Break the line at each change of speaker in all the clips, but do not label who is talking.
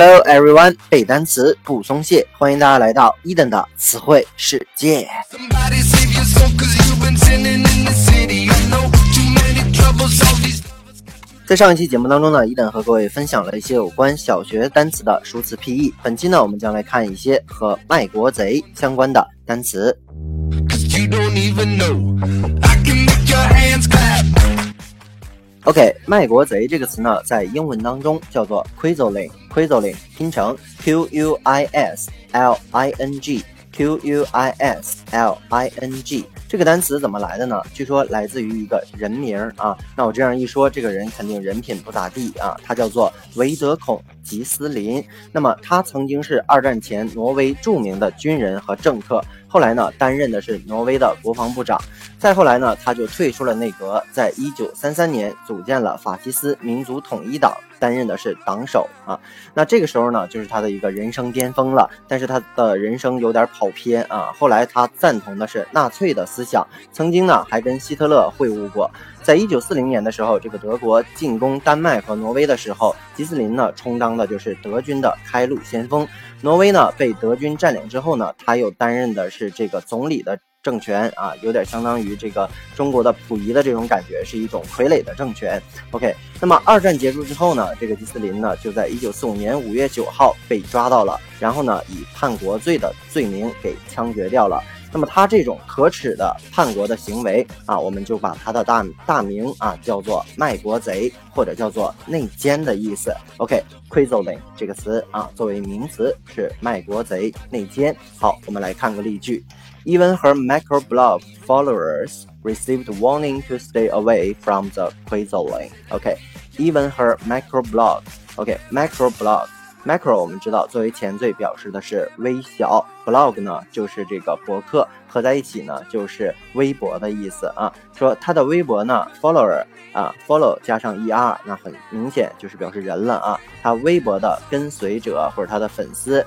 Hello everyone，背单词不松懈，欢迎大家来到伊登的词汇世界。在上一期节目当中呢，伊登和各位分享了一些有关小学单词的数词 PE。本期呢，我们将来看一些和卖国贼相关的单词。OK，卖国贼这个词呢，在英文当中叫做 q u i z z l i n g q u i z z l i n g 拼成 Q U I S L I N G，Q U I S L I N G。这个单词怎么来的呢？据说来自于一个人名啊。那我这样一说，这个人肯定人品不咋地啊。他叫做维德孔·吉斯林。那么他曾经是二战前挪威著名的军人和政客。后来呢，担任的是挪威的国防部长。再后来呢，他就退出了内阁，在一九三三年组建了法西斯民族统一党，担任的是党首啊。那这个时候呢，就是他的一个人生巅峰了。但是他的人生有点跑偏啊。后来他赞同的是纳粹的思想，曾经呢还跟希特勒会晤过。在一九四零年的时候，这个德国进攻丹麦和挪威的时候，吉斯林呢充当的就是德军的开路先锋。挪威呢被德军占领之后呢，他又担任的是这个总理的政权啊，有点相当于这个中国的溥仪的这种感觉，是一种傀儡的政权。OK，那么二战结束之后呢，这个吉斯林呢就在一九四五年五月九号被抓到了，然后呢以叛国罪的罪名给枪决掉了。那么他这种可耻的叛国的行为啊，我们就把他的大大名啊叫做卖国贼，或者叫做内奸的意思。OK，quizzling 这个词啊，作为名词是卖国贼、内奸。好，我们来看个例句：Even her microblog followers received warning to stay away from the quizzling.。OK，even her microblog。OK，microblog。Macro 我们知道，作为前缀表示的是微小，blog 呢就是这个博客，合在一起呢就是微博的意思啊。说他的微博呢，follower 啊，follow 加上 er，那很明显就是表示人了啊。他微博的跟随者或者他的粉丝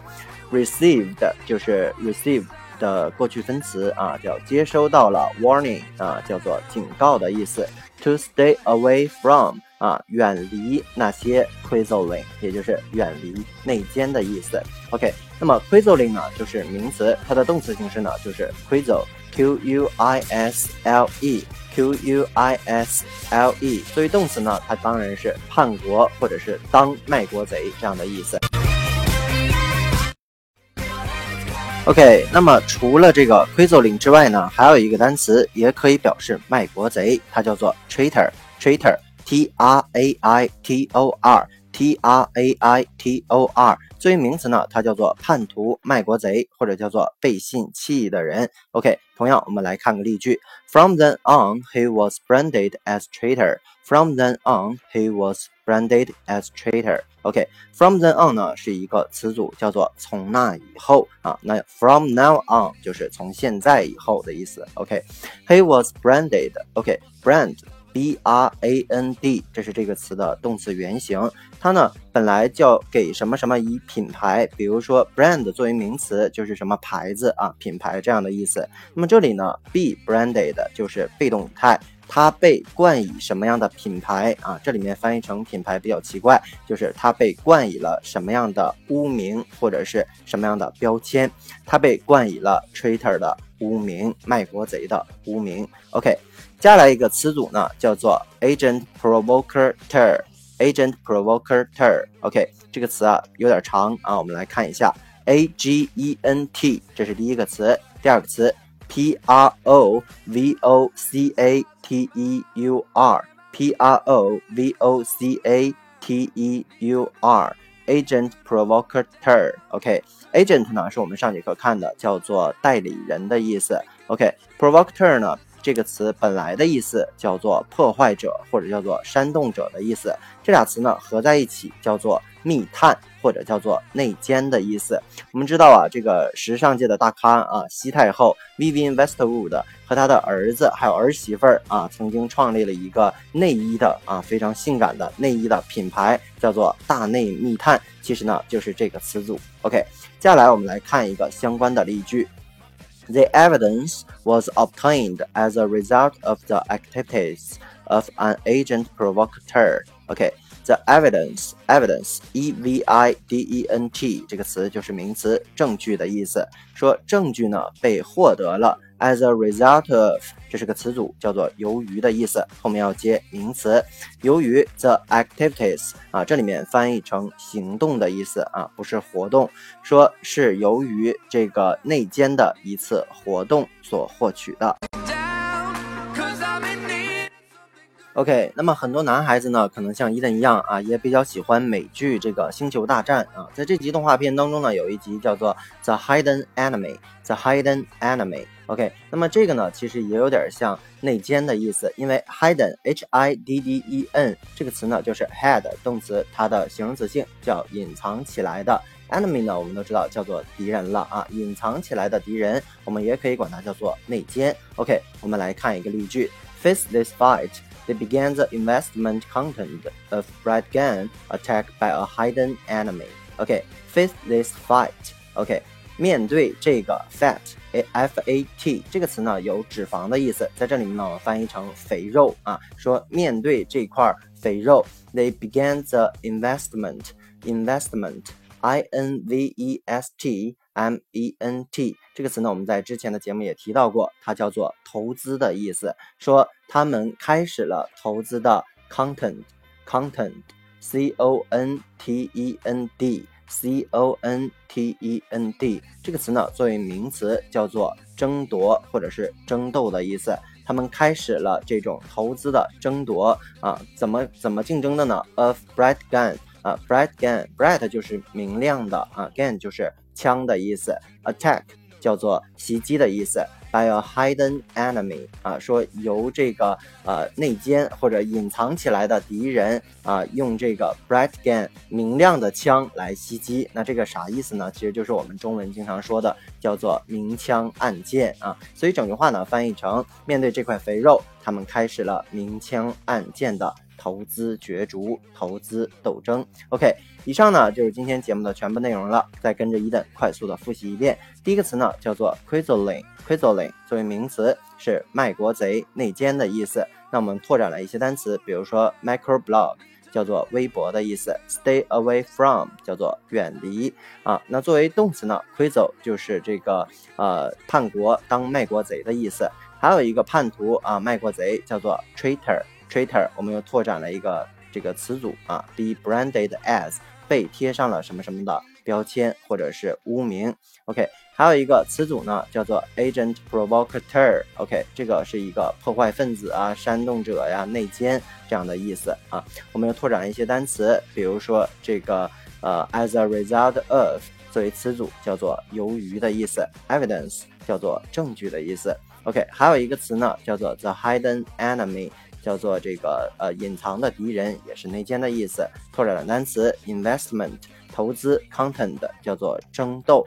，received 就是 receive 的过去分词啊，叫接收到了 warning 啊，叫做警告的意思。To stay away from 啊，远离那些 quisling，也就是远离内奸的意思。OK，那么 quisling 呢，就是名词，它的动词形式呢就是 quisle，Q U I S L E，Q U I S L E。作为动词呢，它当然是叛国或者是当卖国贼这样的意思。OK，那么除了这个 quisling 之外呢，还有一个单词也可以表示卖国贼，它叫做 traitor，traitor。T R A I T O R，T R A I T O R，作为名词呢，它叫做叛徒、卖国贼，或者叫做背信弃义的人。OK，同样我们来看个例句：From then on, he was branded as traitor. From then on, he was branded as traitor. OK，from then on 呢是一个词组，叫做从那以后啊。那 from now on 就是从现在以后的意思。OK，he was branded. OK，brand。 B r a n d，这是这个词的动词原形。它呢本来叫给什么什么以品牌，比如说 brand 作为名词就是什么牌子啊，品牌这样的意思。那么这里呢，be branded 就是被动语态，它被冠以什么样的品牌啊？这里面翻译成品牌比较奇怪，就是它被冠以了什么样的污名或者是什么样的标签？它被冠以了 traitor 的污名，卖国贼的污名。OK。接下来一个词组呢，叫做 agent provocateur。agent provocateur。OK，这个词啊有点长啊，我们来看一下 a g e n t，这是第一个词。第二个词 p r o v o c a t e u r。p r o v o c a t e u r。agent provocateur。OK，agent 呢是我们上节课看的，叫做代理人的意思。OK，provocateur 呢？这个词本来的意思叫做破坏者或者叫做煽动者的意思，这俩词呢合在一起叫做密探或者叫做内奸的意思。我们知道啊，这个时尚界的大咖啊，西太后 Vivienne Westwood 和他的儿子还有儿媳妇儿啊，曾经创立了一个内衣的啊非常性感的内衣的品牌，叫做大内密探。其实呢就是这个词组。OK，接下来我们来看一个相关的例句。The evidence was obtained as a result of the activities of an agent provocateur. OK，the evidence，evidence，e v i d e n t 这个词就是名词，证据的意思。说证据呢被获得了，as a result of，这是个词组，叫做由于的意思，后面要接名词。由于 the activities 啊，这里面翻译成行动的意思啊，不是活动。说是由于这个内奸的一次活动所获取的。OK，那么很多男孩子呢，可能像伊登一样啊，也比较喜欢美剧这个《星球大战》啊。在这集动画片当中呢，有一集叫做《The Hidden Enemy》，The Hidden Enemy。OK，那么这个呢，其实也有点像内奸的意思，因为 hidden，H-I-D-D-E-N 这个词呢，就是 hide 动词，它的形容词性叫隐藏起来的。Enemy 呢，我们都知道叫做敌人了啊，隐藏起来的敌人，我们也可以管它叫做内奸。OK，我们来看一个例句：Face this fight. They began the investment content of Brad Gun attacked by a hidden enemy. OK, face this fight. OK，面对这个 fat，a f a t 这个词呢有脂肪的意思，在这里面呢我们翻译成肥肉啊，说面对这块肥肉，they began the investment investment i n v e s t m e n t 这个词呢，我们在之前的节目也提到过，它叫做投资的意思。说他们开始了投资的 content，content，c o n t e n d，c o n t e n d 这个词呢，作为名词叫做争夺或者是争斗的意思。他们开始了这种投资的争夺啊，怎么怎么竞争的呢？Of bright gun 啊，bright gun，bright 就是明亮的啊，gun 就是枪的意思，attack 叫做袭击的意思，by a hidden enemy 啊，说由这个呃内奸或者隐藏起来的敌人啊，用这个 bright gun 明亮的枪来袭击，那这个啥意思呢？其实就是我们中文经常说的叫做明枪暗箭啊，所以整句话呢翻译成面对这块肥肉，他们开始了明枪暗箭的。投资角逐，投资斗争。OK，以上呢就是今天节目的全部内容了。再跟着伊登快速的复习一遍。第一个词呢叫做 quizzling，quizzling 作为名词是卖国贼、内奸的意思。那我们拓展了一些单词，比如说 microblog 叫做微博的意思，stay away from 叫做远离啊。那作为动词呢，quizzle 就是这个呃叛国、当卖国贼的意思。还有一个叛徒啊，卖国贼叫做 traitor。Traitor，我们又拓展了一个这个词组啊，be branded as 被贴上了什么什么的标签或者是污名。OK，还有一个词组呢，叫做 agent provocateur。OK，这个是一个破坏分子啊、煽动者呀、内奸这样的意思啊。我们又拓展了一些单词，比如说这个呃，as a result of 作为词组叫做由于的意思，evidence 叫做证据的意思。OK，还有一个词呢，叫做 the hidden enemy。叫做这个呃隐藏的敌人，也是内奸的意思。拓展的单词 investment 投资，content 叫做争斗。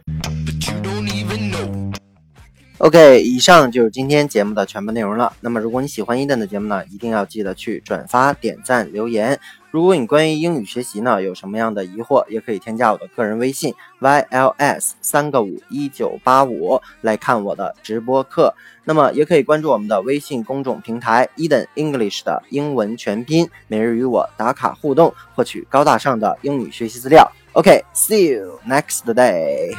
OK，以上就是今天节目的全部内容了。那么如果你喜欢伊登的节目呢，一定要记得去转发、点赞、留言。如果你关于英语学习呢有什么样的疑惑，也可以添加我的个人微信 yls 三个五一九八五来看我的直播课。那么也可以关注我们的微信公众平台 Eden English 的英文全拼，每日与我打卡互动，获取高大上的英语学习资料。OK，see you next day。